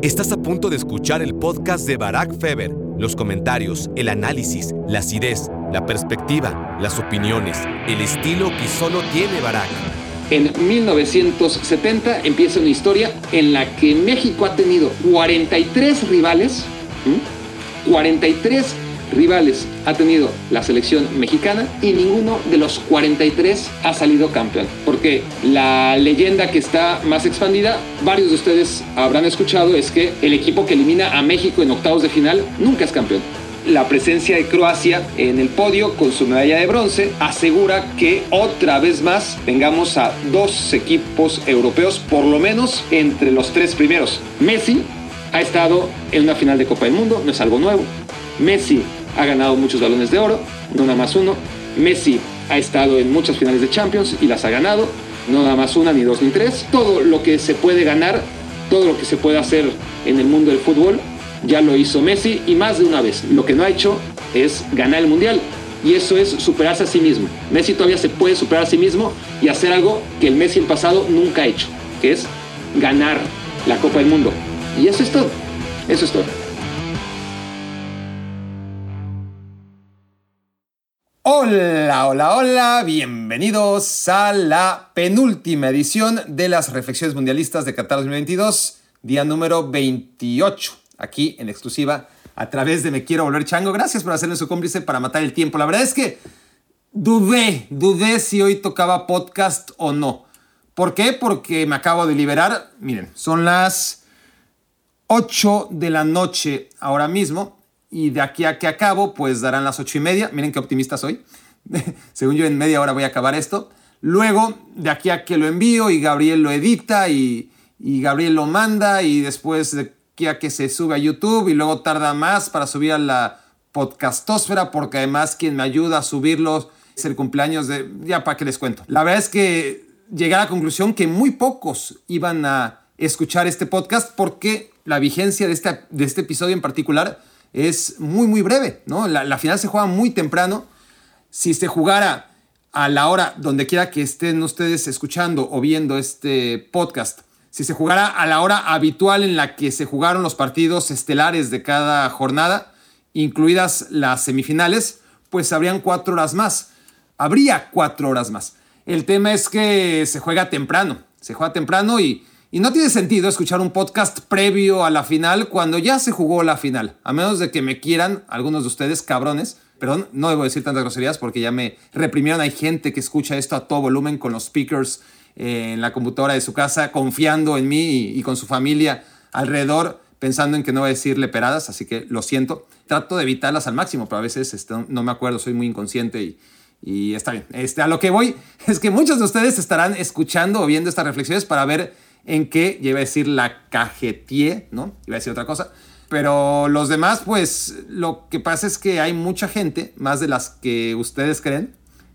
Estás a punto de escuchar el podcast de Barack Feber. Los comentarios, el análisis, la acidez, la perspectiva, las opiniones, el estilo que solo tiene Barack. En 1970 empieza una historia en la que México ha tenido 43 rivales, ¿m? 43 rivales ha tenido la selección mexicana y ninguno de los 43 ha salido campeón. Porque la leyenda que está más expandida, varios de ustedes habrán escuchado, es que el equipo que elimina a México en octavos de final nunca es campeón. La presencia de Croacia en el podio con su medalla de bronce asegura que otra vez más tengamos a dos equipos europeos, por lo menos entre los tres primeros. Messi ha estado en una final de Copa del Mundo, no es algo nuevo. Messi ha ganado muchos balones de oro, no nada más uno. Messi ha estado en muchas finales de Champions y las ha ganado, no nada más una, ni dos, ni tres. Todo lo que se puede ganar, todo lo que se puede hacer en el mundo del fútbol, ya lo hizo Messi y más de una vez. Lo que no ha hecho es ganar el Mundial. Y eso es superarse a sí mismo. Messi todavía se puede superar a sí mismo y hacer algo que el Messi el pasado nunca ha hecho, que es ganar la Copa del Mundo. Y eso es todo. Eso es todo. Hola, hola, hola, bienvenidos a la penúltima edición de las reflexiones mundialistas de Qatar 2022, día número 28, aquí en exclusiva a través de Me Quiero Volver Chango. Gracias por hacerme su cómplice para matar el tiempo. La verdad es que dudé, dudé si hoy tocaba podcast o no. ¿Por qué? Porque me acabo de liberar. Miren, son las 8 de la noche ahora mismo y de aquí a que acabo, pues darán las ocho y media. Miren qué optimista soy. Según yo, en media hora voy a acabar esto. Luego, de aquí a que lo envío y Gabriel lo edita y, y Gabriel lo manda y después de aquí a que se sube a YouTube y luego tarda más para subir a la podcastósfera porque además quien me ayuda a subirlo es el cumpleaños de... Ya, ¿para qué les cuento? La verdad es que llegué a la conclusión que muy pocos iban a escuchar este podcast porque la vigencia de este, de este episodio en particular es muy, muy breve, ¿no? La, la, final se juega muy temprano. Si se jugara a la hora, donde quiera que estén ustedes escuchando o viendo este podcast, si se jugara a la hora habitual en la que se jugaron los partidos estelares de cada jornada, incluidas las semifinales, pues habrían cuatro horas más. Habría cuatro horas más. El tema es que se juega temprano, se juega temprano y y no tiene sentido escuchar un podcast previo a la final cuando ya se jugó la final, a menos de que me quieran algunos de ustedes cabrones. Perdón, no debo decir tantas groserías porque ya me reprimieron. Hay gente que escucha esto a todo volumen con los speakers eh, en la computadora de su casa, confiando en mí y, con su familia alrededor, pensando en que no voy a decirle peradas, así que lo siento. Trato de evitarlas al máximo, pero a veces este, no me acuerdo, soy muy inconsciente y, y está bien. Este, a lo que voy es que muchos de ustedes estarán escuchando o viendo estas reflexiones para ver en que, ya iba a decir la cajetie, ¿no? Iba a decir otra cosa. Pero los demás, pues lo que pasa es que hay mucha gente, más de las que ustedes creen,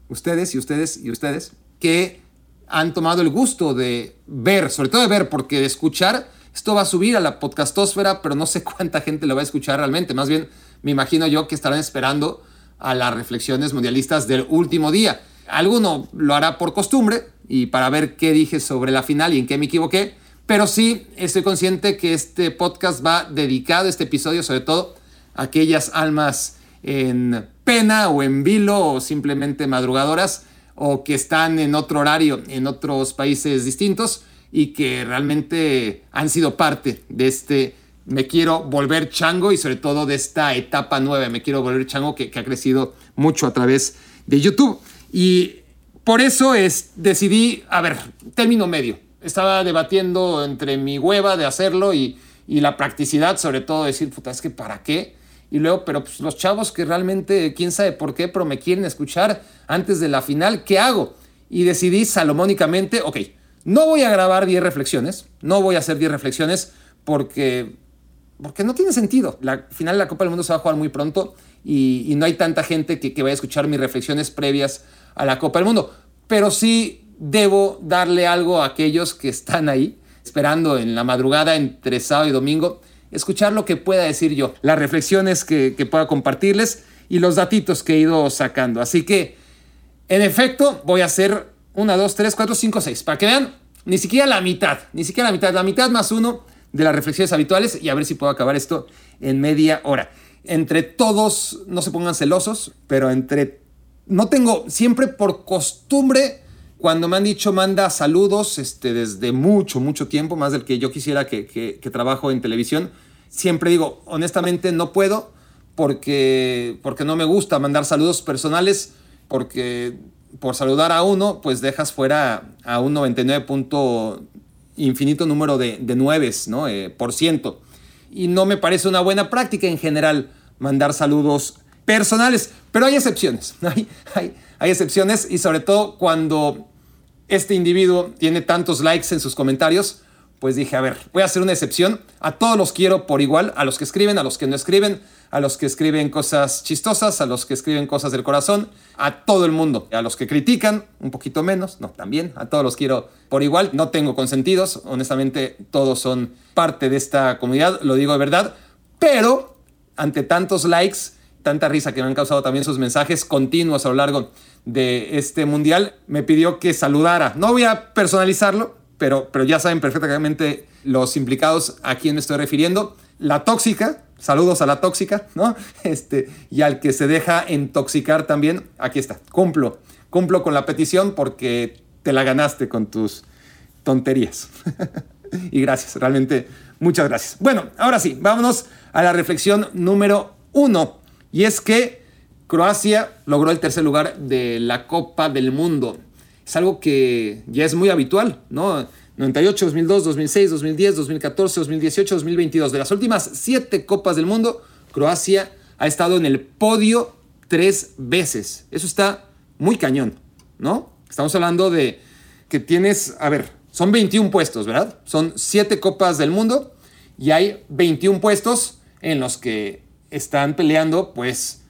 ustedes y ustedes y ustedes, que han tomado el gusto de ver, sobre todo de ver, porque de escuchar, esto va a subir a la podcastósfera, pero no sé cuánta gente lo va a escuchar realmente. Más bien, me imagino yo que estarán esperando a las reflexiones mundialistas del último día. Alguno lo hará por costumbre y para ver qué dije sobre la final y en qué me equivoqué, pero sí estoy consciente que este podcast va dedicado, este episodio sobre todo, a aquellas almas en pena o en vilo o simplemente madrugadoras o que están en otro horario en otros países distintos y que realmente han sido parte de este me quiero volver chango y sobre todo de esta etapa nueva, me quiero volver chango que, ha crecido mucho a través de YouTube. Y por eso es, decidí, a ver, término medio. Estaba debatiendo entre mi hueva de hacerlo y, y la practicidad, sobre todo decir, puta, es que para qué. Y luego, pero pues, los chavos que realmente, quién sabe por qué, pero me quieren escuchar antes de la final, ¿qué hago? Y decidí salomónicamente, ok, no voy a grabar 10 reflexiones, no voy a hacer 10 reflexiones porque, porque no tiene sentido. La final de la Copa del Mundo se va a jugar muy pronto y, y no hay tanta gente que, que vaya a escuchar mis reflexiones previas a la Copa del Mundo. Pero sí debo darle algo a aquellos que están ahí, esperando en la madrugada entre sábado y domingo, escuchar lo que pueda decir yo, las reflexiones que, que pueda compartirles y los datitos que he ido sacando. Así que, en efecto, voy a hacer una, dos, tres, cuatro, cinco, seis. Para que vean, ni siquiera la mitad, ni siquiera la mitad, la mitad más uno de las reflexiones habituales y a ver si puedo acabar esto en media hora. Entre todos, no se pongan celosos, pero entre... No tengo siempre por costumbre, cuando me han dicho manda saludos este, desde mucho, mucho tiempo, más del que yo quisiera que, que trabajo en televisión, siempre digo, honestamente no puedo porque, porque no me gusta mandar saludos personales, porque por saludar a uno, pues dejas fuera a un 99 punto infinito número de, de nueves, ¿no? Eh, por ciento. Y no me parece una buena práctica en general mandar saludos personales, pero hay excepciones, hay, hay, hay excepciones y sobre todo cuando este individuo tiene tantos likes en sus comentarios, pues dije, a ver, voy a hacer una excepción. A todos los quiero por igual, a los que escriben, a los que no escriben, a los que escriben cosas chistosas, a los que escriben cosas del corazón, a todo el mundo. A los que critican, un poquito menos, no, también, a todos los quiero por igual. No tengo consentidos, honestamente, todos son parte de esta comunidad, lo digo de verdad, pero ante tantos likes, tanta risa que me han causado también sus mensajes continuos a lo largo de este mundial, me pidió que saludara. No voy a personalizarlo, pero, pero ya saben perfectamente los implicados a quién me estoy refiriendo. La tóxica, saludos a la tóxica, ¿no? Este, y al que se deja intoxicar también, aquí está, cumplo, cumplo con la petición porque te la ganaste con tus tonterías. y gracias, realmente muchas gracias. Bueno, ahora sí, vámonos a la reflexión número uno. Y es que Croacia logró el tercer lugar de la Copa del Mundo es algo que ya es muy habitual, ¿no? 98, 2002, 2006, 2010, 2014, 2018, 2022. De las últimas siete Copas del Mundo, Croacia ha estado en el podio tres veces. Eso está muy cañón, ¿no? Estamos hablando de que tienes, a ver, son 21 puestos, ¿verdad? Son siete Copas del Mundo y hay 21 puestos en los que están peleando, pues,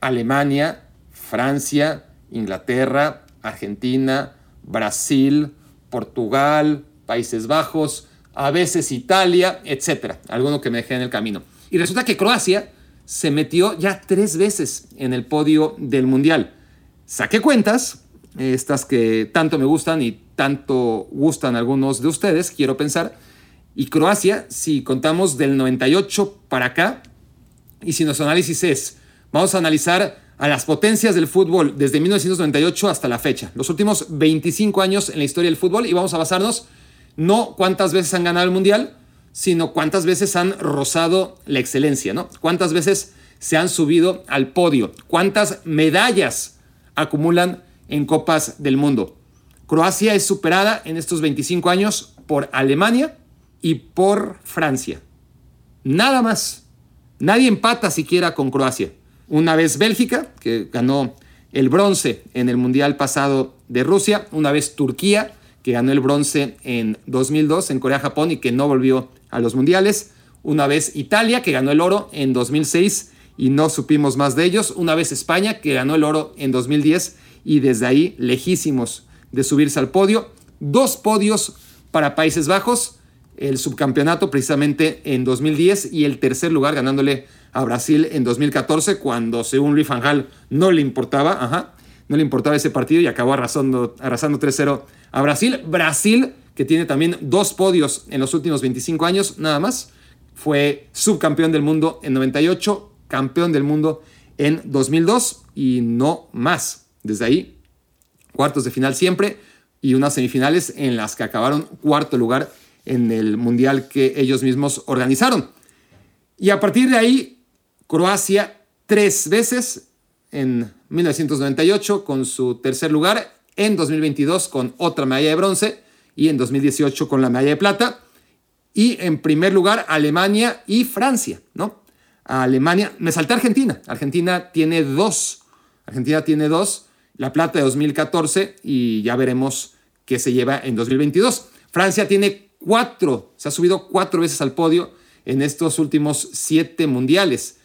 Alemania, Francia, Inglaterra, Argentina, Brasil, Portugal, Países Bajos, a veces Italia, etcétera. Alguno que me dejé en el camino. Y resulta que Croacia se metió ya tres veces en el podio del Mundial. Saqué cuentas, estas que tanto me gustan y tanto gustan algunos de ustedes, quiero pensar. Y Croacia, si contamos del 98 para acá, y si nuestro análisis es, vamos a analizar a las potencias del fútbol desde 1998 hasta la fecha, los últimos 25 años en la historia del fútbol, y vamos a basarnos no cuántas veces han ganado el Mundial, sino cuántas veces han rozado la excelencia, ¿no? Cuántas veces se han subido al podio, cuántas medallas acumulan en Copas del Mundo. Croacia es superada en estos 25 años por Alemania y por Francia. Nada más. Nadie empata siquiera con Croacia. Una vez Bélgica, que ganó el bronce en el Mundial pasado de Rusia. Una vez Turquía, que ganó el bronce en 2002 en Corea-Japón y que no volvió a los Mundiales. Una vez Italia, que ganó el oro en 2006 y no supimos más de ellos. Una vez España, que ganó el oro en 2010 y desde ahí lejísimos de subirse al podio. Dos podios para Países Bajos, el subcampeonato precisamente en 2010 y el tercer lugar ganándole a Brasil en 2014 cuando según Luis Van no le importaba, ajá, no le importaba ese partido y acabó arrasando, arrasando 3-0 a Brasil. Brasil, que tiene también dos podios en los últimos 25 años, nada más, fue subcampeón del mundo en 98, campeón del mundo en 2002 y no más. Desde ahí, cuartos de final siempre y unas semifinales en las que acabaron cuarto lugar en el mundial que ellos mismos organizaron. Y a partir de ahí Croacia tres veces en 1998 con su tercer lugar, en 2022 con otra medalla de bronce y en 2018 con la medalla de plata. Y en primer lugar Alemania y Francia, ¿no? Alemania, me salté Argentina. Argentina tiene dos. Argentina tiene dos, la plata de 2014 y ya veremos qué se lleva en 2022. Francia tiene cuatro, se ha subido cuatro veces al podio en estos últimos siete mundiales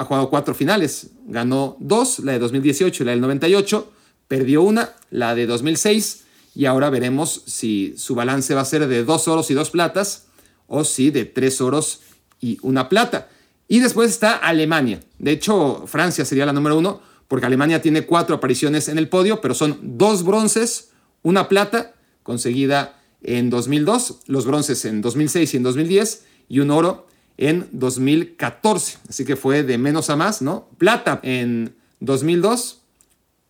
ha jugado cuatro finales. Ganó dos, la de 2018 y la del 98. Perdió una, la de 2006. Y ahora veremos si su balance va a ser de dos oros y dos platas o si de tres oros y una plata. Y después está Alemania. De hecho, Francia sería la número uno porque Alemania tiene cuatro apariciones en el podio, pero son dos bronces, una plata conseguida en 2002, los bronces en 2006 y en 2010 y un oro en 2014. Así que fue de menos a más, ¿no? Plata en 2002,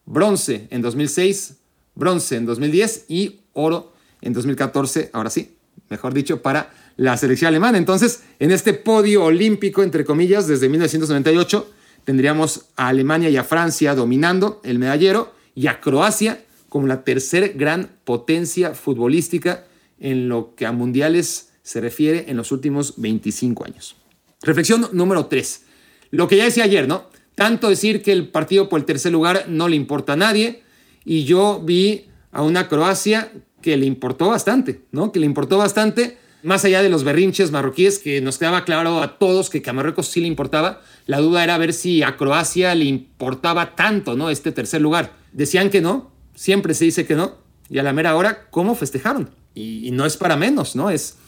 bronce en 2006, bronce en 2010 y oro en 2014, ahora sí, mejor dicho, para la selección alemana. Entonces, en este podio olímpico, entre comillas, desde 1998, tendríamos a Alemania y a Francia dominando el medallero y a Croacia como la tercer gran potencia futbolística en lo que a mundiales se refiere en los últimos 25 años. Reflexión número 3. Lo que ya decía ayer, ¿no? Tanto decir que el partido por el tercer lugar no le importa a nadie y yo vi a una Croacia que le importó bastante, ¿no? Que le importó bastante, más allá de los berrinches marroquíes, que nos quedaba claro a todos que a Marruecos sí le importaba. La duda era ver si a Croacia le importaba tanto, ¿no? Este tercer lugar. Decían que no, siempre se dice que no, y a la mera hora, ¿cómo festejaron? Y, no es para menos, ¿no? Es,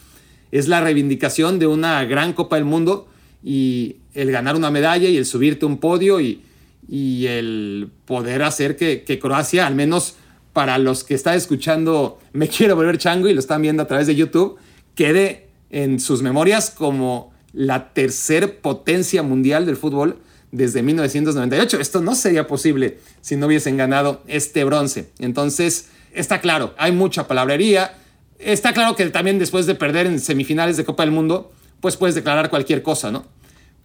es la reivindicación de una gran Copa del Mundo y el ganar una medalla y el subirte un podio y, y el poder hacer que, que Croacia, al menos para los que están escuchando Me Quiero Volver Chango y lo están viendo a través de YouTube, quede en sus memorias como la tercer potencia mundial del fútbol desde 1998. Esto no sería posible si no hubiesen ganado este bronce. Entonces, está claro, hay mucha palabrería. Está claro que también después de perder en semifinales de Copa del Mundo, pues puedes declarar cualquier cosa, ¿no?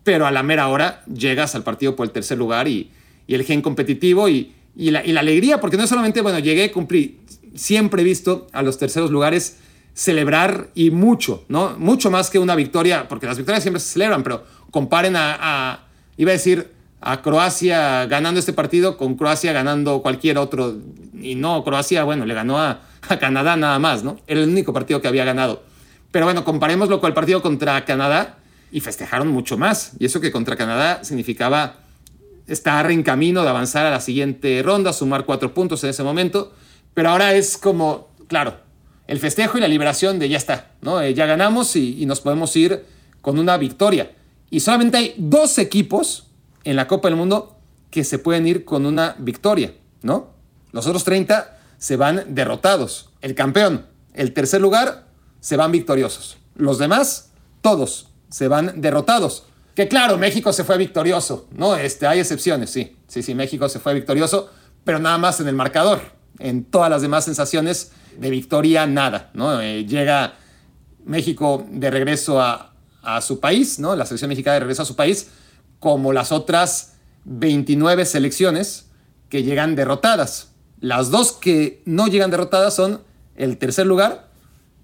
Pero a la mera hora llegas al partido por el tercer lugar y, y el gen competitivo y, y la, alegría, porque no solamente, bueno, llegué, cumplí, siempre he visto a los terceros lugares celebrar y mucho, ¿no? Mucho más que una victoria, porque las victorias siempre se celebran, pero comparen a, iba a decir, a Croacia ganando este partido con Croacia ganando cualquier otro. Y no, Croacia, bueno, le ganó a, a, Canadá nada más, ¿no? Era el único partido que había ganado. Pero bueno, comparémoslo con el partido contra Canadá y festejaron mucho más. Y eso que contra Canadá significaba estar en camino de avanzar a la siguiente ronda, sumar cuatro puntos en ese momento, pero ahora es como, claro, el festejo y la liberación de ya está, ¿no? Eh, ya ganamos y, nos podemos ir con una victoria. Y solamente hay dos equipos en la Copa del Mundo que se pueden ir con una victoria, ¿no? Los otros 30 se van derrotados. El campeón, el tercer lugar, se van victoriosos. Los demás, todos, se van derrotados. Que claro, México se fue victorioso, ¿no? Este, hay excepciones, sí. Sí, sí, México se fue victorioso, pero nada más en el marcador. En todas las demás sensaciones de victoria, nada, ¿no? Eh, llega México de regreso a, a su país, ¿no? La selección mexicana de regreso a su país, como las otras 29 selecciones que llegan derrotadas. Las dos que no llegan derrotadas son el tercer lugar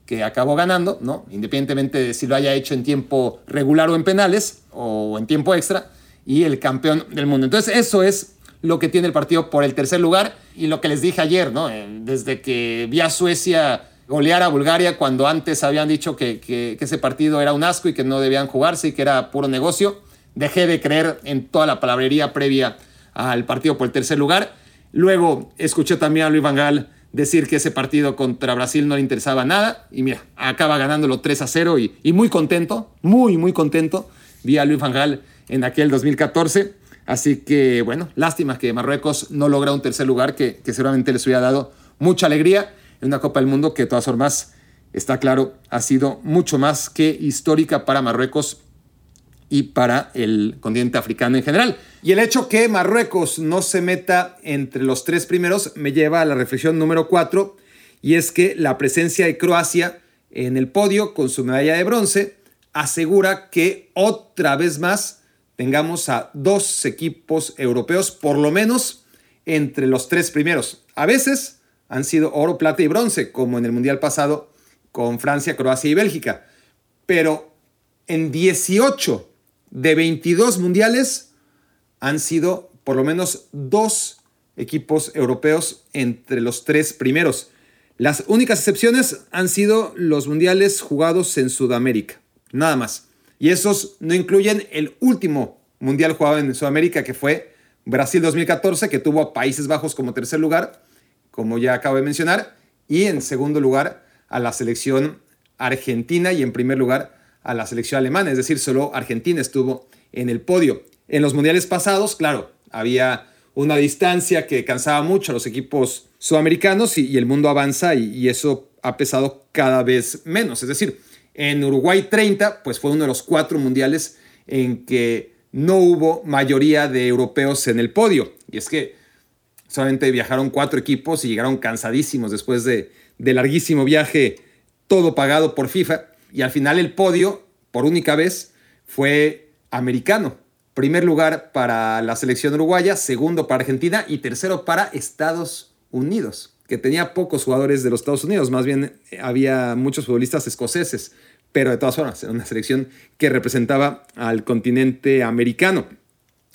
que acabó ganando, ¿no? Independientemente de si lo haya hecho en tiempo regular o en penales o en tiempo extra, y el campeón del mundo. Entonces, eso es lo que tiene el partido por el tercer lugar y lo que les dije ayer, ¿no? Eh, desde que vi a Suecia golear a Bulgaria cuando antes habían dicho que, que, ese partido era un asco y que no debían jugarse y que era puro negocio, dejé de creer en toda la palabrería previa al partido por el tercer lugar. Luego escuché también a Luis Van Gaal decir que ese partido contra Brasil no le interesaba nada. Y mira, acaba ganándolo 3 a 0 y, muy contento, muy, muy contento. Vi a Luis Van Gaal en aquel 2014. Así que, bueno, lástima que Marruecos no logra un tercer lugar que, que seguramente les hubiera dado mucha alegría en una Copa del Mundo que de todas formas, está claro, ha sido mucho más que histórica para Marruecos y para el continente africano en general. Y el hecho que Marruecos no se meta entre los tres primeros me lleva a la reflexión número cuatro, y es que la presencia de Croacia en el podio con su medalla de bronce asegura que otra vez más tengamos a dos equipos europeos, por lo menos entre los tres primeros. A veces han sido oro, plata y bronce, como en el Mundial pasado con Francia, Croacia y Bélgica. Pero en 18 de 22 mundiales han sido por lo menos dos equipos europeos entre los tres primeros. Las únicas excepciones han sido los mundiales jugados en Sudamérica, nada más. Y esos no incluyen el último mundial jugado en Sudamérica, que fue Brasil 2014, que tuvo a Países Bajos como tercer lugar, como ya acabo de mencionar, y en segundo lugar a la selección argentina y en primer lugar a la selección alemana, es decir, solo Argentina estuvo en el podio. En los mundiales pasados, claro, había una distancia que cansaba mucho a los equipos sudamericanos y, el mundo avanza y, eso ha pesado cada vez menos. Es decir, En Uruguay 30, pues fue uno de los cuatro mundiales en que no hubo mayoría de europeos en el podio. Y es que solamente viajaron cuatro equipos y llegaron cansadísimos después de, de larguísimo viaje, todo pagado por FIFA. Y al final el podio, por única vez, fue americano. Primer lugar para la selección uruguaya, segundo para Argentina y tercero para Estados Unidos, que tenía pocos jugadores de los Estados Unidos, más bien eh, había muchos futbolistas escoceses, pero de todas formas era una selección que representaba al continente americano.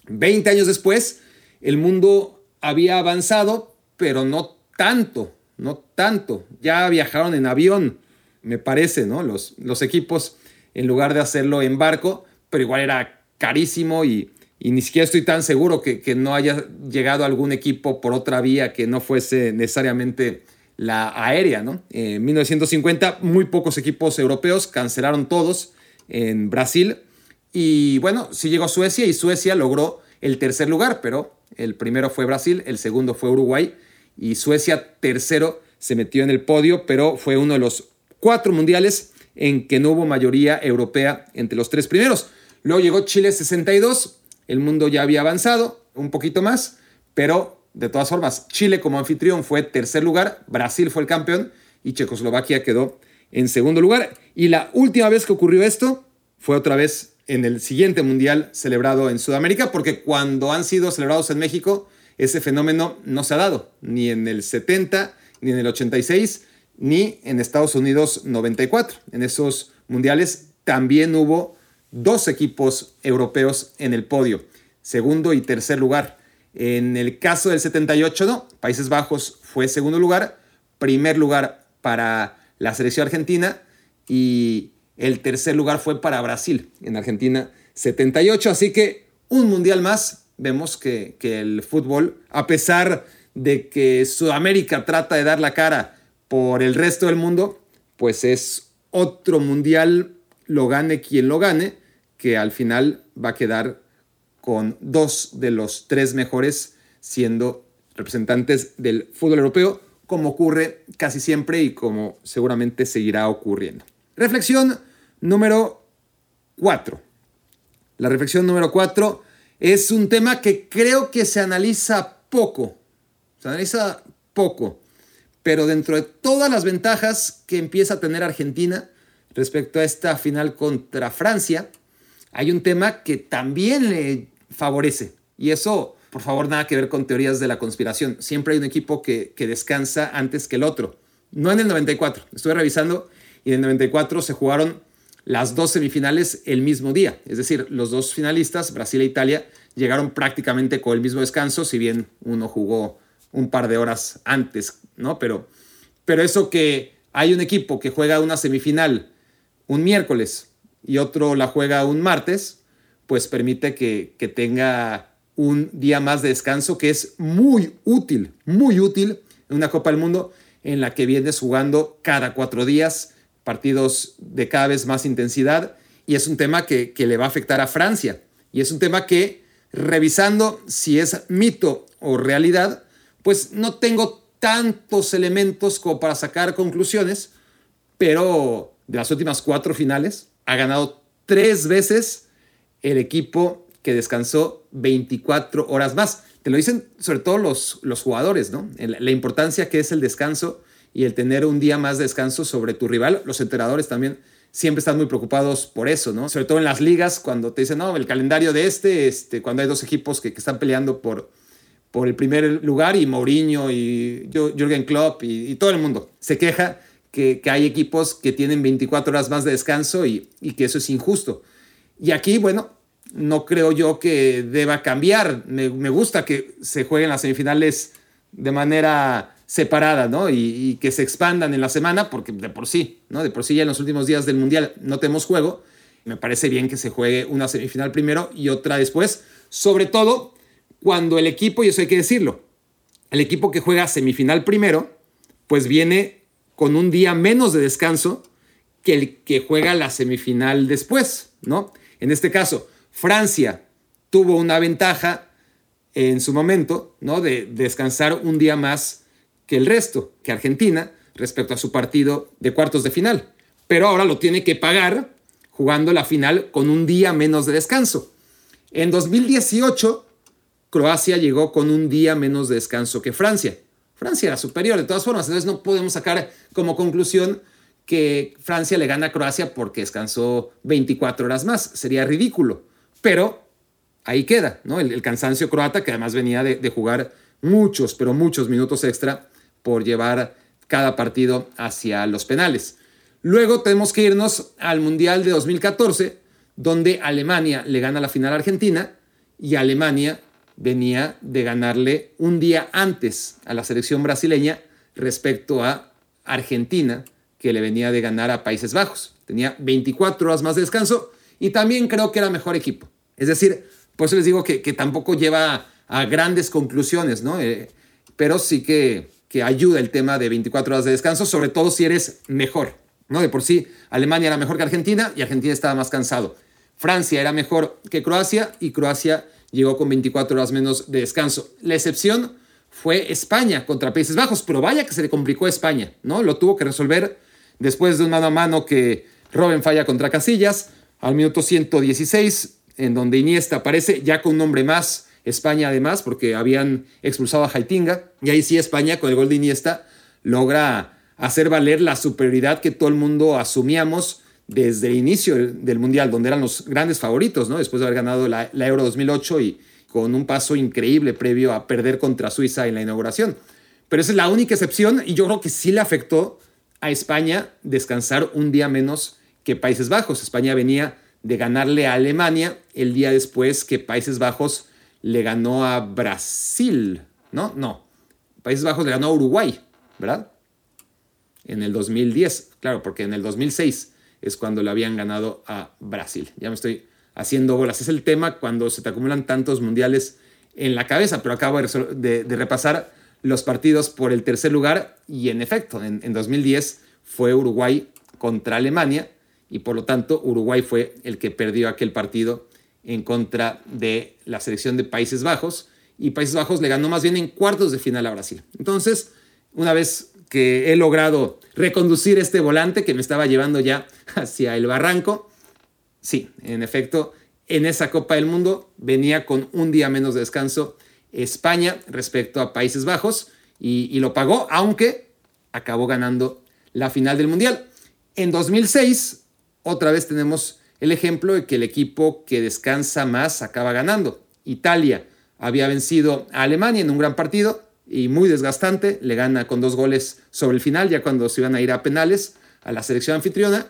Veinte años después, el mundo había avanzado, pero no tanto, no tanto. Ya viajaron en avión, me parece, ¿no? Los, los equipos, en lugar de hacerlo en barco, pero igual era carísimo y, ni siquiera estoy tan seguro que, no haya llegado algún equipo por otra vía que no fuese necesariamente la aérea. ¿no? En 1950 muy pocos equipos europeos cancelaron todos en Brasil y bueno, sí llegó Suecia y Suecia logró el tercer lugar, pero el primero fue Brasil, el segundo fue Uruguay y Suecia tercero se metió en el podio, pero fue uno de los cuatro mundiales en que no hubo mayoría europea entre los tres primeros. Luego llegó Chile 62, el mundo ya había avanzado un poquito más, pero de todas formas, Chile como anfitrión fue tercer lugar, Brasil fue el campeón y Checoslovaquia quedó en segundo lugar. Y la última vez que ocurrió esto fue otra vez en el siguiente mundial celebrado en Sudamérica, porque cuando han sido celebrados en México, ese fenómeno no se ha dado, ni en el 70, ni en el 86, ni en Estados Unidos 94. En esos mundiales también hubo dos equipos europeos en el podio, segundo y tercer lugar. En el caso del 78, no, Países Bajos fue segundo lugar, primer lugar para la selección argentina y el tercer lugar fue para Brasil en Argentina 78. Así que un mundial más, vemos que, que el fútbol, a pesar de que Sudamérica trata de dar la cara por el resto del mundo, pues es otro mundial, lo gane quien lo gane, que al final va a quedar con dos de los tres mejores siendo representantes del fútbol europeo, como ocurre casi siempre y como seguramente seguirá ocurriendo. Reflexión número cuatro. La reflexión número cuatro es un tema que creo que se analiza poco. Se analiza poco pero dentro de todas las ventajas que empieza a tener Argentina respecto a esta final contra Francia, hay un tema que también le favorece. Y eso, por favor, nada que ver con teorías de la conspiración. Siempre hay un equipo que, descansa antes que el otro. No en el 94. Estuve revisando y en el 94 se jugaron las dos semifinales el mismo día. Es decir, los dos finalistas, Brasil e Italia, llegaron prácticamente con el mismo descanso, si bien uno jugó un par de horas antes, ¿no? Pero, pero eso que hay un equipo que juega una semifinal un miércoles y otro la juega un martes, pues permite que, que tenga un día más de descanso que es muy útil, muy útil en una Copa del Mundo en la que vienes jugando cada cuatro días partidos de cada vez más intensidad y es un tema que, que le va a afectar a Francia y es un tema que revisando si es mito o realidad, pues no tengo tantos elementos como para sacar conclusiones, pero de las últimas cuatro finales ha ganado tres veces el equipo que descansó 24 horas más. Te lo dicen sobre todo los, los jugadores, ¿no? La importancia que es el descanso y el tener un día más de descanso sobre tu rival. Los entrenadores también siempre están muy preocupados por eso, ¿no? Sobre todo en las ligas, cuando te dicen, no, el calendario de este, este cuando hay dos equipos que, que están peleando por, por el primer lugar y Mourinho y Jürgen Klopp y, todo el mundo se queja que, hay equipos que tienen 24 horas más de descanso y, que eso es injusto. Y aquí, bueno, no creo yo que deba cambiar. Me, gusta que se jueguen las semifinales de manera separada, ¿no? Y, que se expandan en la semana, porque de por sí, ¿no? De por sí ya en los últimos días del Mundial no tenemos juego. Me parece bien que se juegue una semifinal primero y otra después, sobre todo cuando el equipo, y eso hay que decirlo, el equipo que juega semifinal primero, pues viene con un día menos de descanso que el que juega la semifinal después, ¿no? En este caso, Francia tuvo una ventaja en su momento, ¿no? De descansar un día más que el resto, que Argentina, respecto a su partido de cuartos de final. pero ahora lo tiene que pagar jugando la final con un día menos de descanso. En 2018, Croacia llegó con un día menos de descanso que Francia. Francia era superior de todas formas, entonces no podemos sacar como conclusión que Francia le gana a Croacia porque descansó 24 horas más. Sería ridículo. Pero ahí queda, ¿no? El, cansancio croata, que además venía de, de, jugar muchos, pero muchos minutos extra por llevar cada partido hacia los penales. Luego tenemos que irnos al Mundial de 2014, donde Alemania le gana la final a Argentina y Alemania venía de ganarle un día antes a la selección brasileña respecto a Argentina, que le venía de ganar a Países Bajos. Tenía 24 horas más de descanso y también creo que era mejor equipo. Es decir, por eso les digo que, tampoco lleva a grandes conclusiones, ¿no? Eh, pero sí que, que ayuda el tema de 24 horas de descanso, sobre todo si eres mejor. ¿no? De por sí, Alemania era mejor que Argentina y Argentina estaba más cansado. Francia era mejor que Croacia y Croacia llegó con 24 horas menos de descanso. La excepción fue España contra Países Bajos, pero vaya que se le complicó a España, ¿no? Lo tuvo que resolver después de un mano a mano que Robben falla contra Casillas al minuto 116, en donde Iniesta aparece ya con un nombre más, España además, porque habían expulsado a Jaitinga, y ahí sí España con el gol de Iniesta logra hacer valer la superioridad que todo el mundo asumíamos desde el inicio del Mundial, donde eran los grandes favoritos, ¿no? Después de haber ganado la, Euro 2008 y con un paso increíble previo a perder contra Suiza en la inauguración. Pero esa es la única excepción y yo creo que sí le afectó a España descansar un día menos que Países Bajos. España venía de ganarle a Alemania el día después que Países Bajos le ganó a Brasil, ¿no? No, Países Bajos le ganó a Uruguay, ¿verdad? En el 2010, claro, porque en el 2006 es cuando le habían ganado a Brasil. Ya me estoy haciendo bolas. Es el tema cuando se te acumulan tantos mundiales en la cabeza, pero acabo de, repasar los partidos por el tercer lugar y en efecto, en, en 2010 fue Uruguay contra Alemania y por lo tanto Uruguay fue el que perdió aquel partido en contra de la selección de Países Bajos y Países Bajos le ganó más bien en cuartos de final a Brasil. Entonces, una vez que he logrado reconducir este volante que me estaba llevando ya hacia el barranco. Sí, en efecto, en esa Copa del Mundo venía con un día menos de descanso España respecto a Países Bajos y, lo pagó, aunque acabó ganando la final del Mundial. En 2006, otra vez tenemos el ejemplo de que el equipo que descansa más acaba ganando. Italia había vencido a Alemania en un gran partido, y muy desgastante. Le gana con dos goles sobre el final, ya cuando se iban a ir a penales a la selección anfitriona.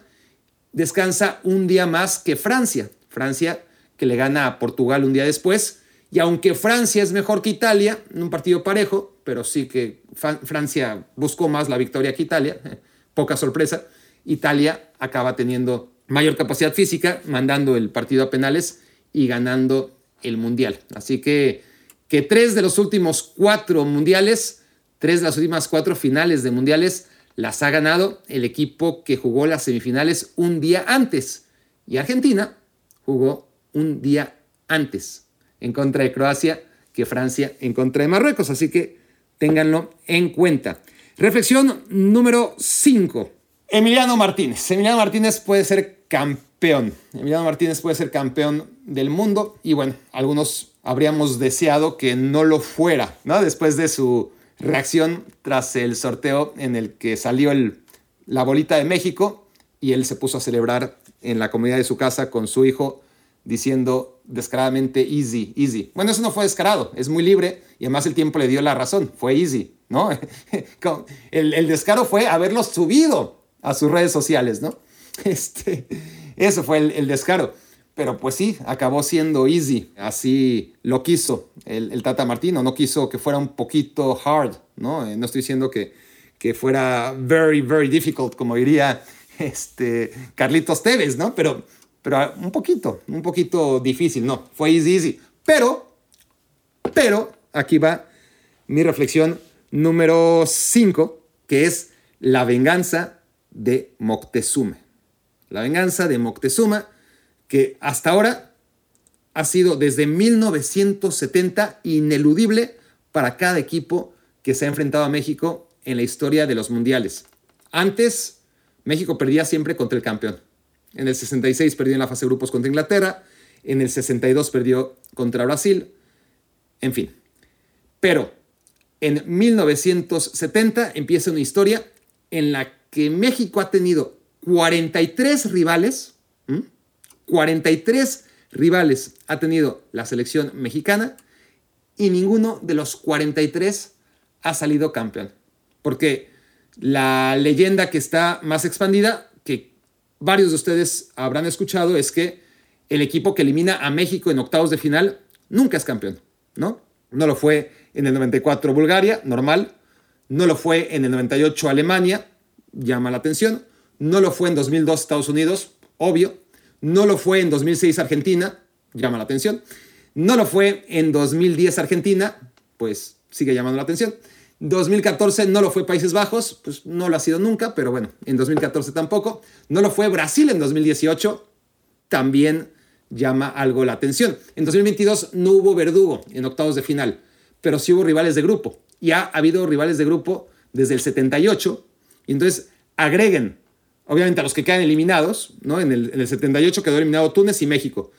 Descansa un día más que Francia. Francia que le gana a Portugal un día después. Y aunque Francia es mejor que Italia, en un partido parejo, pero sí que Francia buscó más la victoria que Italia, poca sorpresa, Italia acaba teniendo mayor capacidad física, mandando el partido a penales y ganando el Mundial. Así que que tres de los últimos cuatro mundiales, tres de las últimas cuatro finales de mundiales, las ha ganado el equipo que jugó las semifinales un día antes. Y Argentina jugó un día antes en contra de Croacia que Francia en contra de Marruecos. Así que ténganlo en cuenta. Reflexión número 5. Emiliano Martínez. Emiliano Martínez puede ser campeón. Emiliano Martínez puede ser campeón del mundo. Y bueno, algunos habríamos deseado que no lo fuera, ¿no? Después de su reacción tras el sorteo en el que salió la bolita de México y él se puso a celebrar en la comunidad de su casa con su hijo diciendo descaradamente easy, easy. Bueno, eso no fue descarado, es muy libre y además el tiempo le dio la razón, fue easy, ¿no? el, el descaro fue haberlo subido a sus redes sociales, ¿no? Este, eso fue el, el descaro. Pero pues sí, acabó siendo easy. Así lo quiso el, Tata Martino. No quiso que fuera un poquito hard, ¿no? Eh, no estoy diciendo que, que fuera very, very difficult, como diría este Carlitos Tevez, ¿no? Pero, pero un poquito, un poquito difícil, ¿no? Fue easy, easy. Pero, pero, aquí va mi reflexión número 5, que es la venganza de Moctezuma. La venganza de Moctezuma que hasta ahora ha sido desde 1970 ineludible para cada equipo que se ha enfrentado a México en la historia de los mundiales. Antes, México perdía siempre contra el campeón. En el 66 perdió en la fase de grupos contra Inglaterra, en el 62 perdió contra Brasil, en fin. Pero en 1970 empieza una historia en la que México ha tenido 43 rivales, 43 rivales ha tenido la selección mexicana y ninguno de los 43 ha salido campeón. Porque la leyenda que está más expandida, que varios de ustedes habrán escuchado, es que el equipo que elimina a México en octavos de final nunca es campeón, ¿no? No lo fue en el 94 Bulgaria, normal. No lo fue en el 98 Alemania, llama la atención. No lo fue en 2002 Estados Unidos, obvio. No lo fue en 2006 Argentina, llama la atención. No lo fue en 2010 Argentina, pues sigue llamando la atención. 2014 no lo fue Países Bajos, pues no lo ha sido nunca, pero bueno, en 2014 tampoco. No lo fue Brasil en 2018, también llama algo la atención. En 2022 no hubo verdugo en octavos de final, pero sí hubo rivales de grupo. Y ha habido rivales de grupo desde el 78. Y entonces agreguen, obviamente, a los que quedan eliminados, ¿no? En el, en el 78 quedó eliminado Túnez y México.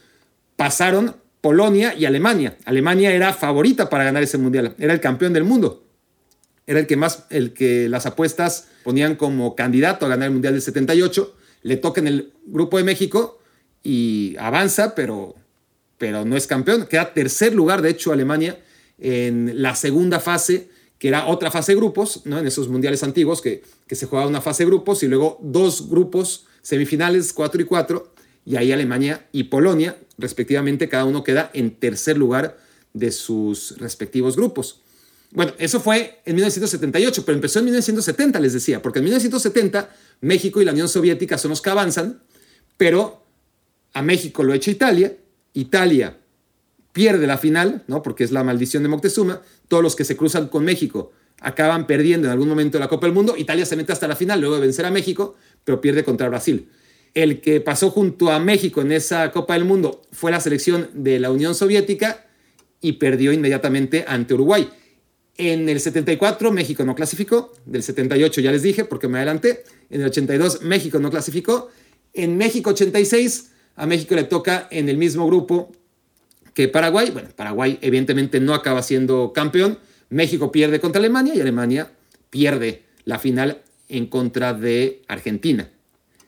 Pasaron Polonia y Alemania. Alemania era favorita para ganar ese mundial, era el campeón del mundo. Era el que más, el que las apuestas ponían como candidato a ganar el mundial del 78. Le toca en el grupo de México y avanza, pero, pero no es campeón. Queda tercer lugar, de hecho, Alemania en la segunda fase, que era otra fase grupos, ¿no? en esos mundiales antiguos, que, que se jugaba una fase grupos y luego dos grupos semifinales, cuatro y cuatro, y ahí Alemania y Polonia, respectivamente, cada uno queda en tercer lugar de sus respectivos grupos. Bueno, eso fue en 1978, pero empezó en 1970, les decía, porque en 1970 México y la Unión Soviética son los que avanzan, pero a México lo echa Italia, Italia pierde la final, ¿no? porque es la maldición de Moctezuma, todos los que se cruzan con México acaban perdiendo en algún momento la Copa del Mundo, Italia se mete hasta la final luego de vencer a México, pero pierde contra Brasil. El que pasó junto a México en esa Copa del Mundo fue la selección de la Unión Soviética y perdió inmediatamente ante Uruguay. En el 74 México no clasificó, del 78 ya les dije porque me adelanté, en el 82 México no clasificó, en México 86 a México le toca en el mismo grupo que Paraguay. Bueno, Paraguay evidentemente no acaba siendo campeón. México pierde contra Alemania y Alemania pierde la final en contra de Argentina.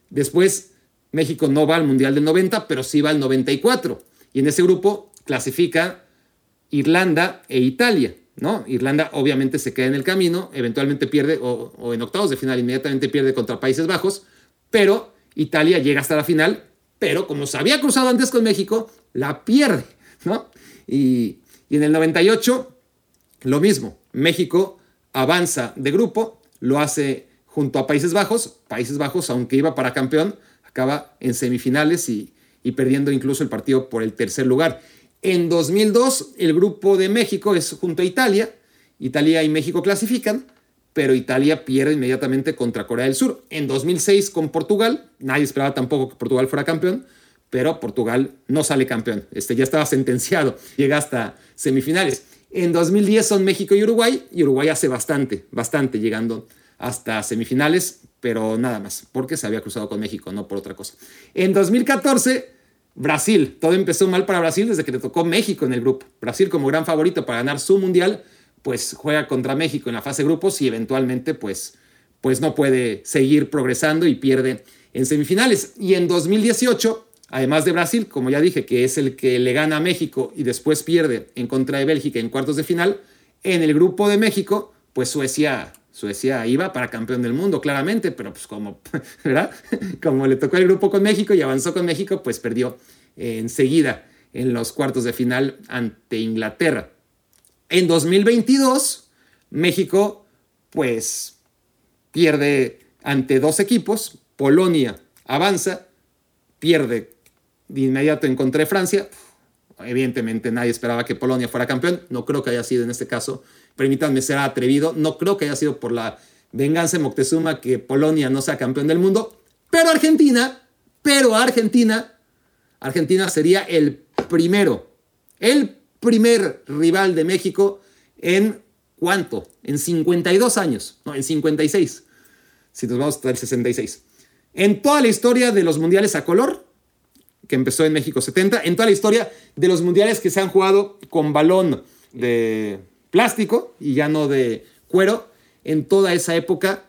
Después, México no va al Mundial del 90, pero sí va al 94. Y en ese grupo clasifica Irlanda e Italia. ¿no? Irlanda obviamente se queda en el camino, eventualmente pierde, o, o en octavos de final inmediatamente pierde contra Países Bajos, pero Italia llega hasta la final, pero como se había cruzado antes con México, la pierde. ¿No? Y, en el 98, lo mismo. México avanza de grupo, lo hace junto a Países Bajos. Países Bajos, aunque iba para campeón, acaba en semifinales y, y perdiendo incluso el partido por el tercer lugar. En 2002, el grupo de México es junto a Italia. Italia y México clasifican, pero Italia pierde inmediatamente contra Corea del Sur. En 2006 con Portugal, nadie esperaba tampoco que Portugal fuera campeón, pero Portugal no sale campeón. Este ya estaba sentenciado, llega hasta semifinales. En 2010 son México y Uruguay, y Uruguay hace bastante, bastante llegando hasta semifinales, pero nada más, porque se había cruzado con México, no por otra cosa. En 2014, Brasil, todo empezó mal para Brasil desde que le tocó México en el grupo. Brasil como gran favorito para ganar su mundial, pues juega contra México en la fase de grupos y eventualmente pues, pues no puede seguir progresando y pierde en semifinales. Y en 2018 Además de Brasil, como ya dije, que es el que le gana a México y después pierde en contra de Bélgica en cuartos de final, en el grupo de México, pues Suecia, Suecia iba para campeón del mundo, claramente, pero pues como, ¿verdad? Como le tocó el grupo con México y avanzó con México, pues perdió enseguida en los cuartos de final ante Inglaterra. En 2022, México, pues pierde ante dos equipos, Polonia avanza, pierde de inmediato encontré Francia. Evidentemente nadie esperaba que Polonia fuera campeón. No creo que haya sido en este caso. Permítanme ser atrevido. No creo que haya sido por la venganza de Moctezuma que Polonia no sea campeón del mundo. Pero Argentina, pero Argentina, Argentina sería el primero, el primer rival de México en cuánto? En 52 años, no, en 56. Si nos vamos hasta el 66. En toda la historia de los mundiales a color, que empezó en México 70, en toda la historia de los mundiales que se han jugado con balón de plástico y ya no de cuero, en toda esa época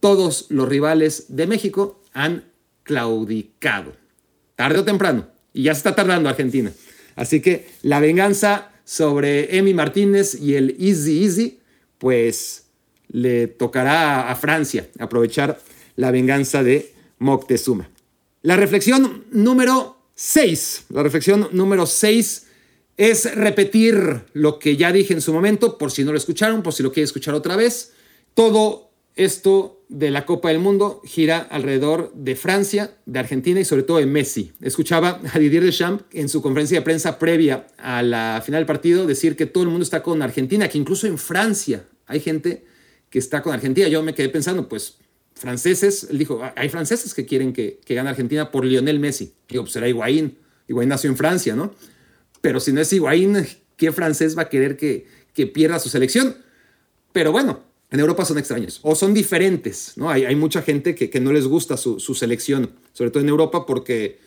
todos los rivales de México han claudicado, tarde o temprano, y ya se está tardando Argentina. Así que la venganza sobre Emi Martínez y el Easy Easy, pues le tocará a Francia aprovechar la venganza de Moctezuma. La reflexión número 6, la reflexión número 6 es repetir lo que ya dije en su momento, por si no lo escucharon, por si lo quieren escuchar otra vez. Todo esto de la Copa del Mundo gira alrededor de Francia, de Argentina y sobre todo de Messi. Escuchaba a Didier Deschamps en su conferencia de prensa previa a la final del partido decir que todo el mundo está con Argentina, que incluso en Francia hay gente que está con Argentina. Yo me quedé pensando, pues franceses, dijo, hay franceses que quieren que, que gane Argentina por Lionel Messi. Digo, pues será Higuaín. Higuaín nació en Francia, ¿no? Pero si no es Higuaín, ¿qué francés va a querer que, que pierda su selección? Pero bueno, en Europa son extraños o son diferentes, ¿no? Hay, hay mucha gente que, que, no les gusta su, su, selección, sobre todo en Europa porque,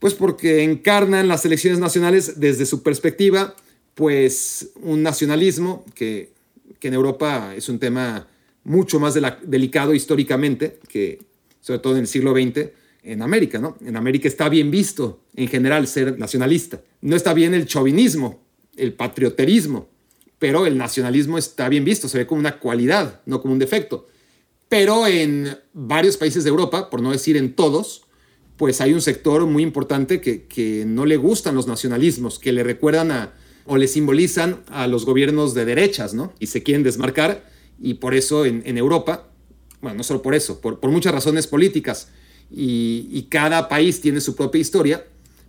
pues porque encarnan las selecciones nacionales desde su perspectiva, pues un nacionalismo que, que en Europa es un tema mucho más delicado históricamente que sobre todo en el siglo XX en América, ¿no? En América está bien visto en general ser nacionalista. No está bien el chauvinismo, el patrioterismo, pero el nacionalismo está bien visto, se ve como una cualidad, no como un defecto. Pero en varios países de Europa, por no decir en todos, pues hay un sector muy importante que, que no le gustan los nacionalismos, que le recuerdan a, o le simbolizan a los gobiernos de derechas, ¿no? Y se quieren desmarcar, y por eso en, Europa, bueno, no solo por eso, por, muchas razones políticas, y, y, cada país tiene su propia historia,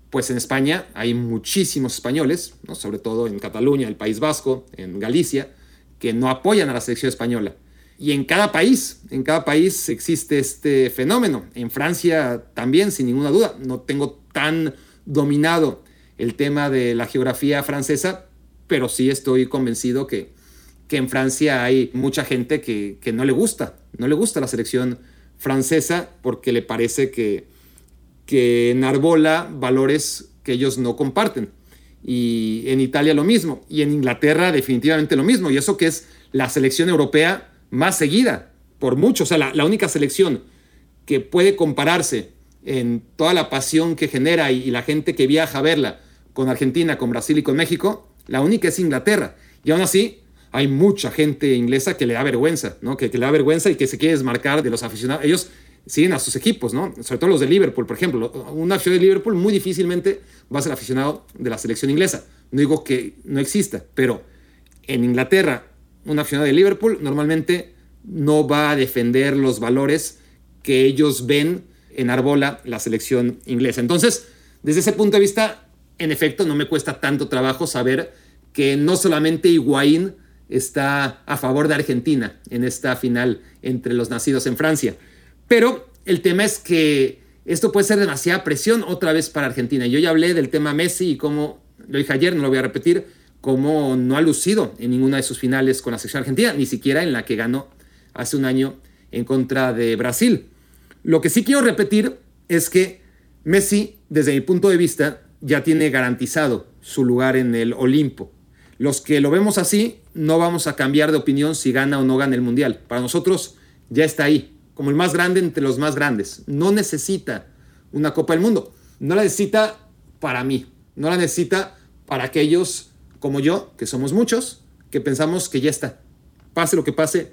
pues en España hay muchísimos españoles, ¿no? sobre todo en Cataluña, el País Vasco, en Galicia, que no apoyan a la selección española. Y en cada país, en cada país existe este fenómeno. En Francia también, sin ninguna duda. No tengo tan dominado el tema de la geografía francesa, pero sí estoy convencido que, que en Francia hay mucha gente que, que no le gusta, no le gusta la selección francesa porque le parece que, que enarbola valores que ellos no comparten. Y en Italia lo mismo, y en Inglaterra definitivamente lo mismo, y eso que es la selección europea más seguida, por mucho, o sea, la, la única selección que puede compararse en toda la pasión que genera y, y, la gente que viaja a verla con Argentina, con Brasil y con México, la única es Inglaterra. Y aún así, hay mucha gente inglesa que le da vergüenza, ¿no? Que, que le da vergüenza y que se quiere desmarcar de los aficionados. Ellos siguen a sus equipos, ¿no? Sobre todo los de Liverpool, por ejemplo. Un aficionado de Liverpool muy difícilmente va a ser aficionado de la selección inglesa. No digo que no exista, pero en Inglaterra, un aficionado de Liverpool normalmente no va a defender los valores que ellos ven en Arbola la selección inglesa. Entonces, desde ese punto de vista, en efecto, no me cuesta tanto trabajo saber que no solamente Higuaín está a favor de Argentina en esta final entre los nacidos en Francia, pero el tema es que esto puede ser demasiada presión otra vez para Argentina. Yo ya hablé del tema Messi y cómo, lo dije ayer, no lo voy a repetir, cómo no ha lucido en ninguna de sus finales con la selección argentina, ni siquiera en la que ganó hace un año en contra de Brasil. Lo que sí quiero repetir es que Messi, desde mi punto de vista, ya tiene garantizado su lugar en el Olimpo. Los que lo vemos así, no vamos a cambiar de opinión si gana o no gana el Mundial. Para nosotros ya está ahí como el más grande entre los más grandes. No necesita una Copa del Mundo. No la necesita para mí. No la necesita para aquellos como yo, que somos muchos, que pensamos que ya está. Pase lo que pase,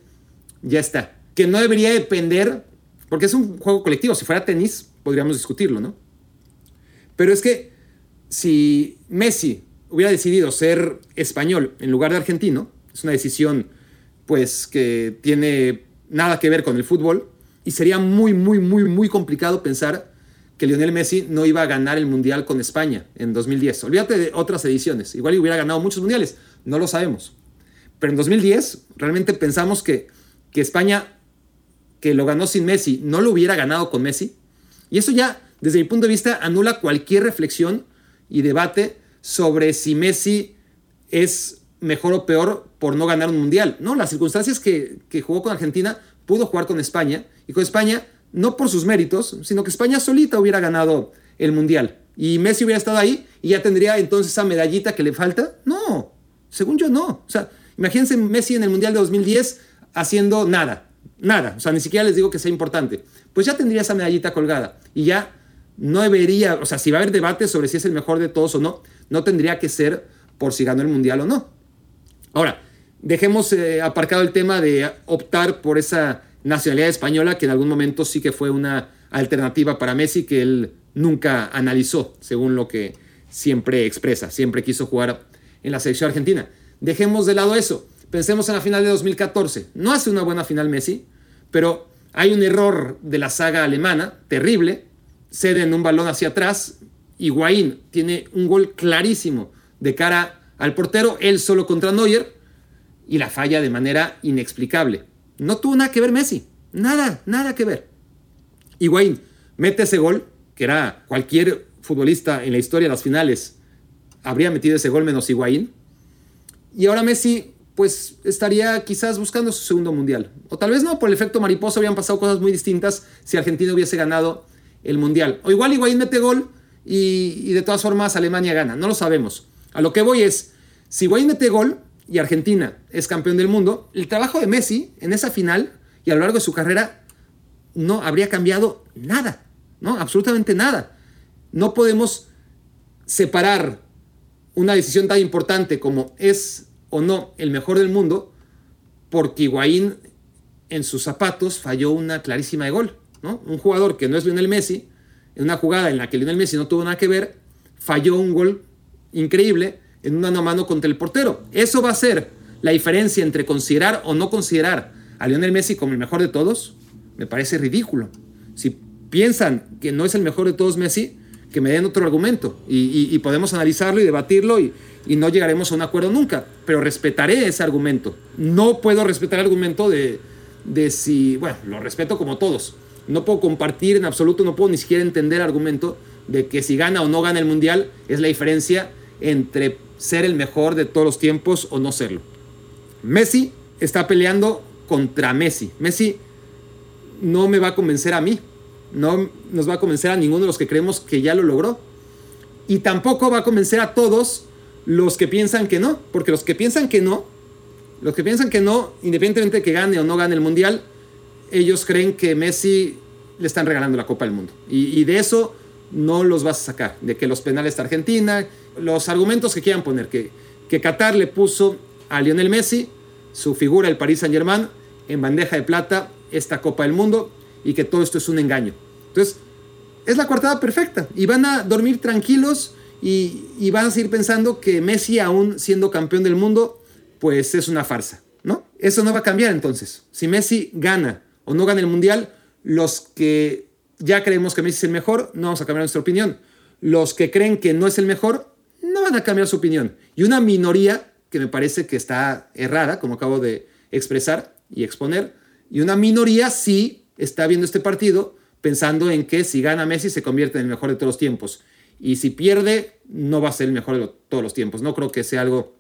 ya está. Que no debería depender, porque es un juego colectivo. Si fuera tenis, podríamos discutirlo, ¿no? Pero es que si Messi hubiera decidido ser español en lugar de argentino, es una decisión pues que tiene nada que ver con el fútbol y sería muy, muy, muy, muy complicado pensar que Lionel Messi no iba a ganar el Mundial con España en 2010. Olvídate de otras ediciones. Igual hubiera ganado muchos mundiales. No lo sabemos. Pero en 2010 realmente pensamos que, que España, que lo ganó sin Messi, no lo hubiera ganado con Messi. Y eso ya, desde mi punto de vista, anula cualquier reflexión y debate sobre si Messi es mejor o peor por no ganar un mundial. No, las circunstancias que, que jugó con Argentina pudo jugar con España y con España no por sus méritos, sino que España solita hubiera ganado el Mundial. Y Messi hubiera estado ahí y ya tendría entonces esa medallita que le falta. No, según yo no. O sea, imagínense Messi en el Mundial de 2010 haciendo nada, nada. O sea, ni siquiera les digo que sea importante. Pues ya tendría esa medallita colgada y ya no debería, o sea, si va a haber debate sobre si es el mejor de todos o no, no tendría que ser por si ganó el Mundial o no. Ahora, dejemos eh, aparcado el tema de optar por esa nacionalidad española, que en algún momento sí que fue una alternativa para Messi que él nunca analizó, según lo que siempre expresa, siempre quiso jugar en la selección argentina. Dejemos de lado eso, pensemos en la final de 2014. No hace una buena final Messi, pero hay un error de la saga alemana, terrible, ceden un balón hacia atrás, Higuaín tiene un gol clarísimo de cara al portero, él solo contra Neuer, y la falla de manera inexplicable. No tuvo nada que ver Messi. Nada, nada que ver. Higuaín mete ese gol, que era cualquier futbolista en la historia de las finales habría metido ese gol menos Higuaín. Y ahora Messi, pues estaría quizás buscando su segundo mundial. O tal vez no, por el efecto mariposa habrían pasado cosas muy distintas si Argentina hubiese ganado el mundial. O igual Higuaín mete gol y, de todas formas Alemania gana. No lo sabemos. A lo que voy es, si Higuaín mete gol, y Argentina es campeón del mundo, el trabajo de Messi en esa final y a lo largo de su carrera no habría cambiado nada, ¿no? Absolutamente nada. No podemos separar una decisión tan importante como es o no el mejor del mundo porque Higuaín en sus zapatos falló una clarísima de gol, ¿no? Un jugador que no es Lionel Messi, en una jugada en la que Lionel Messi no tuvo nada que ver, falló un gol increíble en un mano a mano contra el portero. Eso va a ser la diferencia entre considerar o no considerar a Lionel Messi como el mejor de todos. Me parece ridículo. Si piensan que no es el mejor de todos Messi, que me den otro argumento y, podemos analizarlo y debatirlo y, y, no llegaremos a un acuerdo nunca. Pero respetaré ese argumento. No puedo respetar el argumento de, de si, bueno, lo respeto como todos. No puedo compartir en absoluto, no puedo ni siquiera entender el argumento de que si gana o no gana el mundial es la diferencia entre ser el mejor de todos los tiempos o no serlo. Messi está peleando contra Messi. Messi no me va a convencer a mí, no nos va a convencer a ninguno de los que creemos que ya lo logró. Y tampoco va a convencer a todos los que piensan que no, porque los que piensan que no, los que piensan que no, independientemente de que gane o no gane el Mundial, ellos creen que Messi le están regalando la Copa del Mundo. Y, de eso no los vas a sacar, de que los penales de Argentina, los argumentos que quieran poner, que, que Qatar le puso a Lionel Messi, su figura, el Paris Saint Germain, en bandeja de plata esta Copa del Mundo y que todo esto es un engaño. Entonces, es la coartada perfecta y van a dormir tranquilos y, y van a seguir pensando que Messi, aún siendo campeón del mundo, pues es una farsa, ¿no? Eso no va a cambiar entonces. Si Messi gana o no gana el Mundial, los que ya creemos que Messi es el mejor, no vamos a cambiar nuestra opinión. Los que creen que no es el mejor, no van a cambiar su opinión. Y una minoría, que me parece que está errada, como acabo de expresar y exponer, y una minoría sí está viendo este partido pensando en que si gana Messi se convierte en el mejor de todos los tiempos. Y si pierde, no va a ser el mejor de todos los tiempos. No creo que sea algo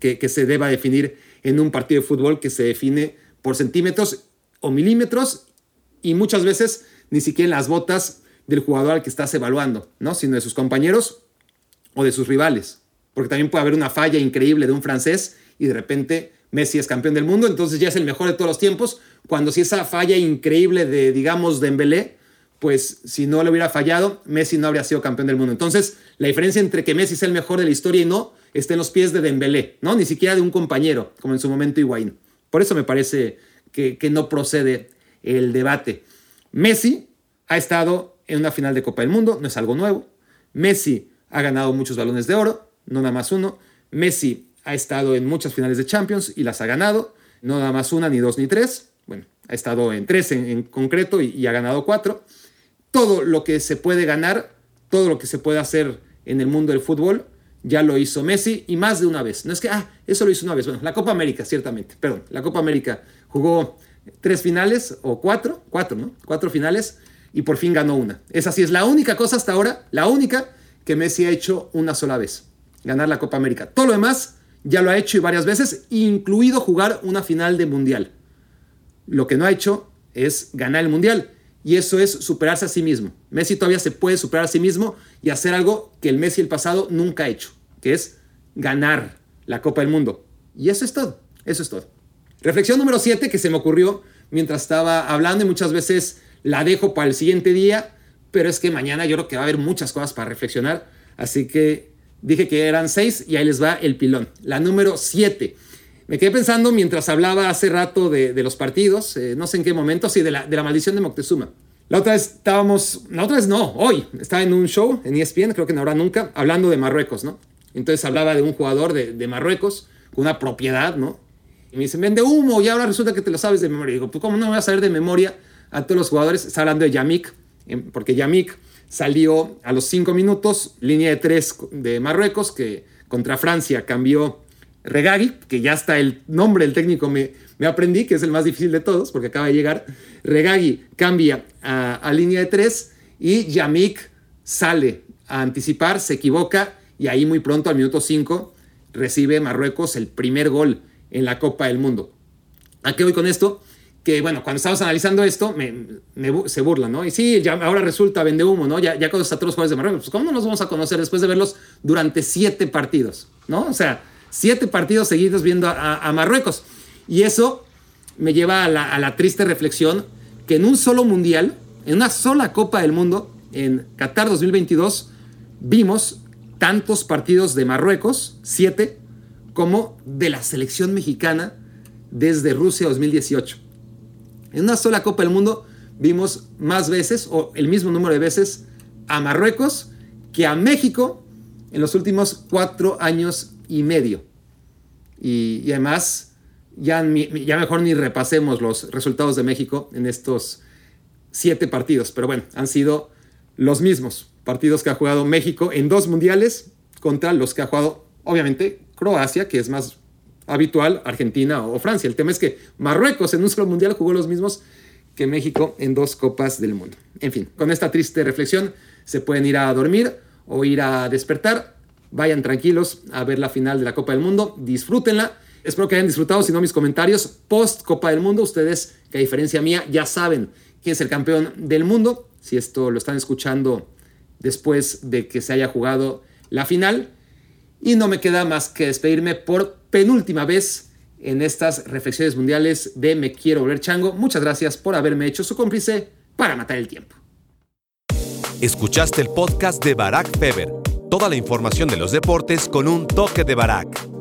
que, que se deba definir en un partido de fútbol que se define por centímetros o milímetros y muchas veces ni siquiera en las botas del jugador al que estás evaluando, ¿no? sino de sus compañeros o de sus rivales. Porque también puede haber una falla increíble de un francés y de repente Messi es campeón del mundo, entonces ya es el mejor de todos los tiempos, cuando si esa falla increíble de, digamos, Dembélé, pues si no le hubiera fallado, Messi no habría sido campeón del mundo. Entonces, la diferencia entre que Messi es el mejor de la historia y no, está en los pies de Dembélé, ¿no? Ni siquiera de un compañero, como en su momento Higuaín. Por eso me parece que, no procede el debate. Messi ha estado en una final de Copa del Mundo, no es algo nuevo. Messi ha ganado muchos balones de oro, no nada más uno. Messi ha estado en muchas finales de Champions y las ha ganado, no nada más una, ni dos, ni tres. Bueno, ha estado en tres en, concreto y, y ha ganado cuatro. Todo lo que se puede ganar, todo lo que se puede hacer en el mundo del fútbol, ya lo hizo Messi y más de una vez. No es que, ah, eso lo hizo una vez. Bueno, la Copa América, ciertamente, perdón, la Copa América jugó tres finales o cuatro, cuatro, ¿no? Cuatro finales y por fin ganó una. Esa sí es la única cosa hasta ahora, la única que Messi ha hecho una sola vez, ganar la Copa América. Todo lo demás ya lo ha hecho y varias veces, incluido jugar una final de mundial. Lo que no ha hecho es ganar el mundial. y eso es superarse a sí mismo. Messi todavía se puede superar a sí mismo y hacer algo que el Messi el pasado nunca ha hecho, que es ganar la Copa del Mundo. Y eso es todo, eso es todo. Reflexión número 7 que se me ocurrió mientras estaba hablando y muchas veces la dejo para el siguiente día, pero es que mañana yo creo que va a haber muchas cosas para reflexionar, así que dije que eran 6 y ahí les va el pilón. La número 7. Me quedé pensando mientras hablaba hace rato de, los partidos, eh, no sé en qué momento, sí, de la, de la maldición de Moctezuma. La otra vez estábamos, la otra vez no, hoy, estaba en un show en ESPN, creo que no habrá nunca, hablando de Marruecos, ¿no? Entonces hablaba de un jugador de, Marruecos con una propiedad, ¿no? Y me dicen, vende humo, y ahora resulta que te lo sabes de memoria. Y digo, pues ¿cómo no me voy a saber de memoria a todos los jugadores? Está hablando de Yamik, em, porque Yamik salió a los cinco minutos, línea de tres de Marruecos, que contra Francia cambió Regagi, que ya está el nombre del técnico me, me aprendí, que es el más difícil de todos, porque acaba de llegar. Regagi cambia a, línea de tres y Yamik sale a anticipar, se equivoca y ahí muy pronto, al minuto 5, recibe Marruecos el primer gol en la Copa del Mundo. ¿A qué voy con esto? Que bueno, cuando estamos analizando esto, se burlan, ¿no? Y sí, ahora resulta vende humo, ¿no? Ya, ya conoces a todos los jugadores de Marruecos. Pues, ¿cómo no nos vamos a conocer después de verlos durante siete partidos, ¿no? O sea, siete partidos seguidos viendo a, Marruecos. Y eso me lleva a la, a la triste reflexión que en un solo mundial, en una sola Copa del Mundo, en Qatar 2022, vimos tantos partidos de Marruecos, siete, como de la selección mexicana desde Rusia 2018. En una sola Copa del Mundo vimos más veces, o el mismo número de veces, a Marruecos que a México en los últimos cuatro años y medio. Y, además, ya, ya mejor ni repasemos los resultados de México en estos siete partidos, pero bueno, han sido los mismos partidos que ha jugado México en dos mundiales contra los que ha jugado, obviamente, Croacia, que es más habitual, Argentina o Francia. El tema es que Marruecos en un mundial jugó los mismos que México en dos copas del mundo. En fin, con esta triste reflexión se pueden ir a dormir o ir a despertar. Vayan tranquilos a ver la final de la Copa del Mundo, disfrútenla. Espero que hayan disfrutado, si no mis comentarios post Copa del Mundo. Ustedes, que a diferencia mía, ya saben quién es el campeón del mundo. Si esto lo están escuchando después de que se haya jugado la final. Y no me queda más que despedirme por penúltima vez en estas reflexiones mundiales de Me Quiero Volver Chango. Muchas gracias por haberme hecho su cómplice para matar el tiempo. Escuchaste el podcast de Barack Feber. Toda la información de los deportes con un toque de Barack.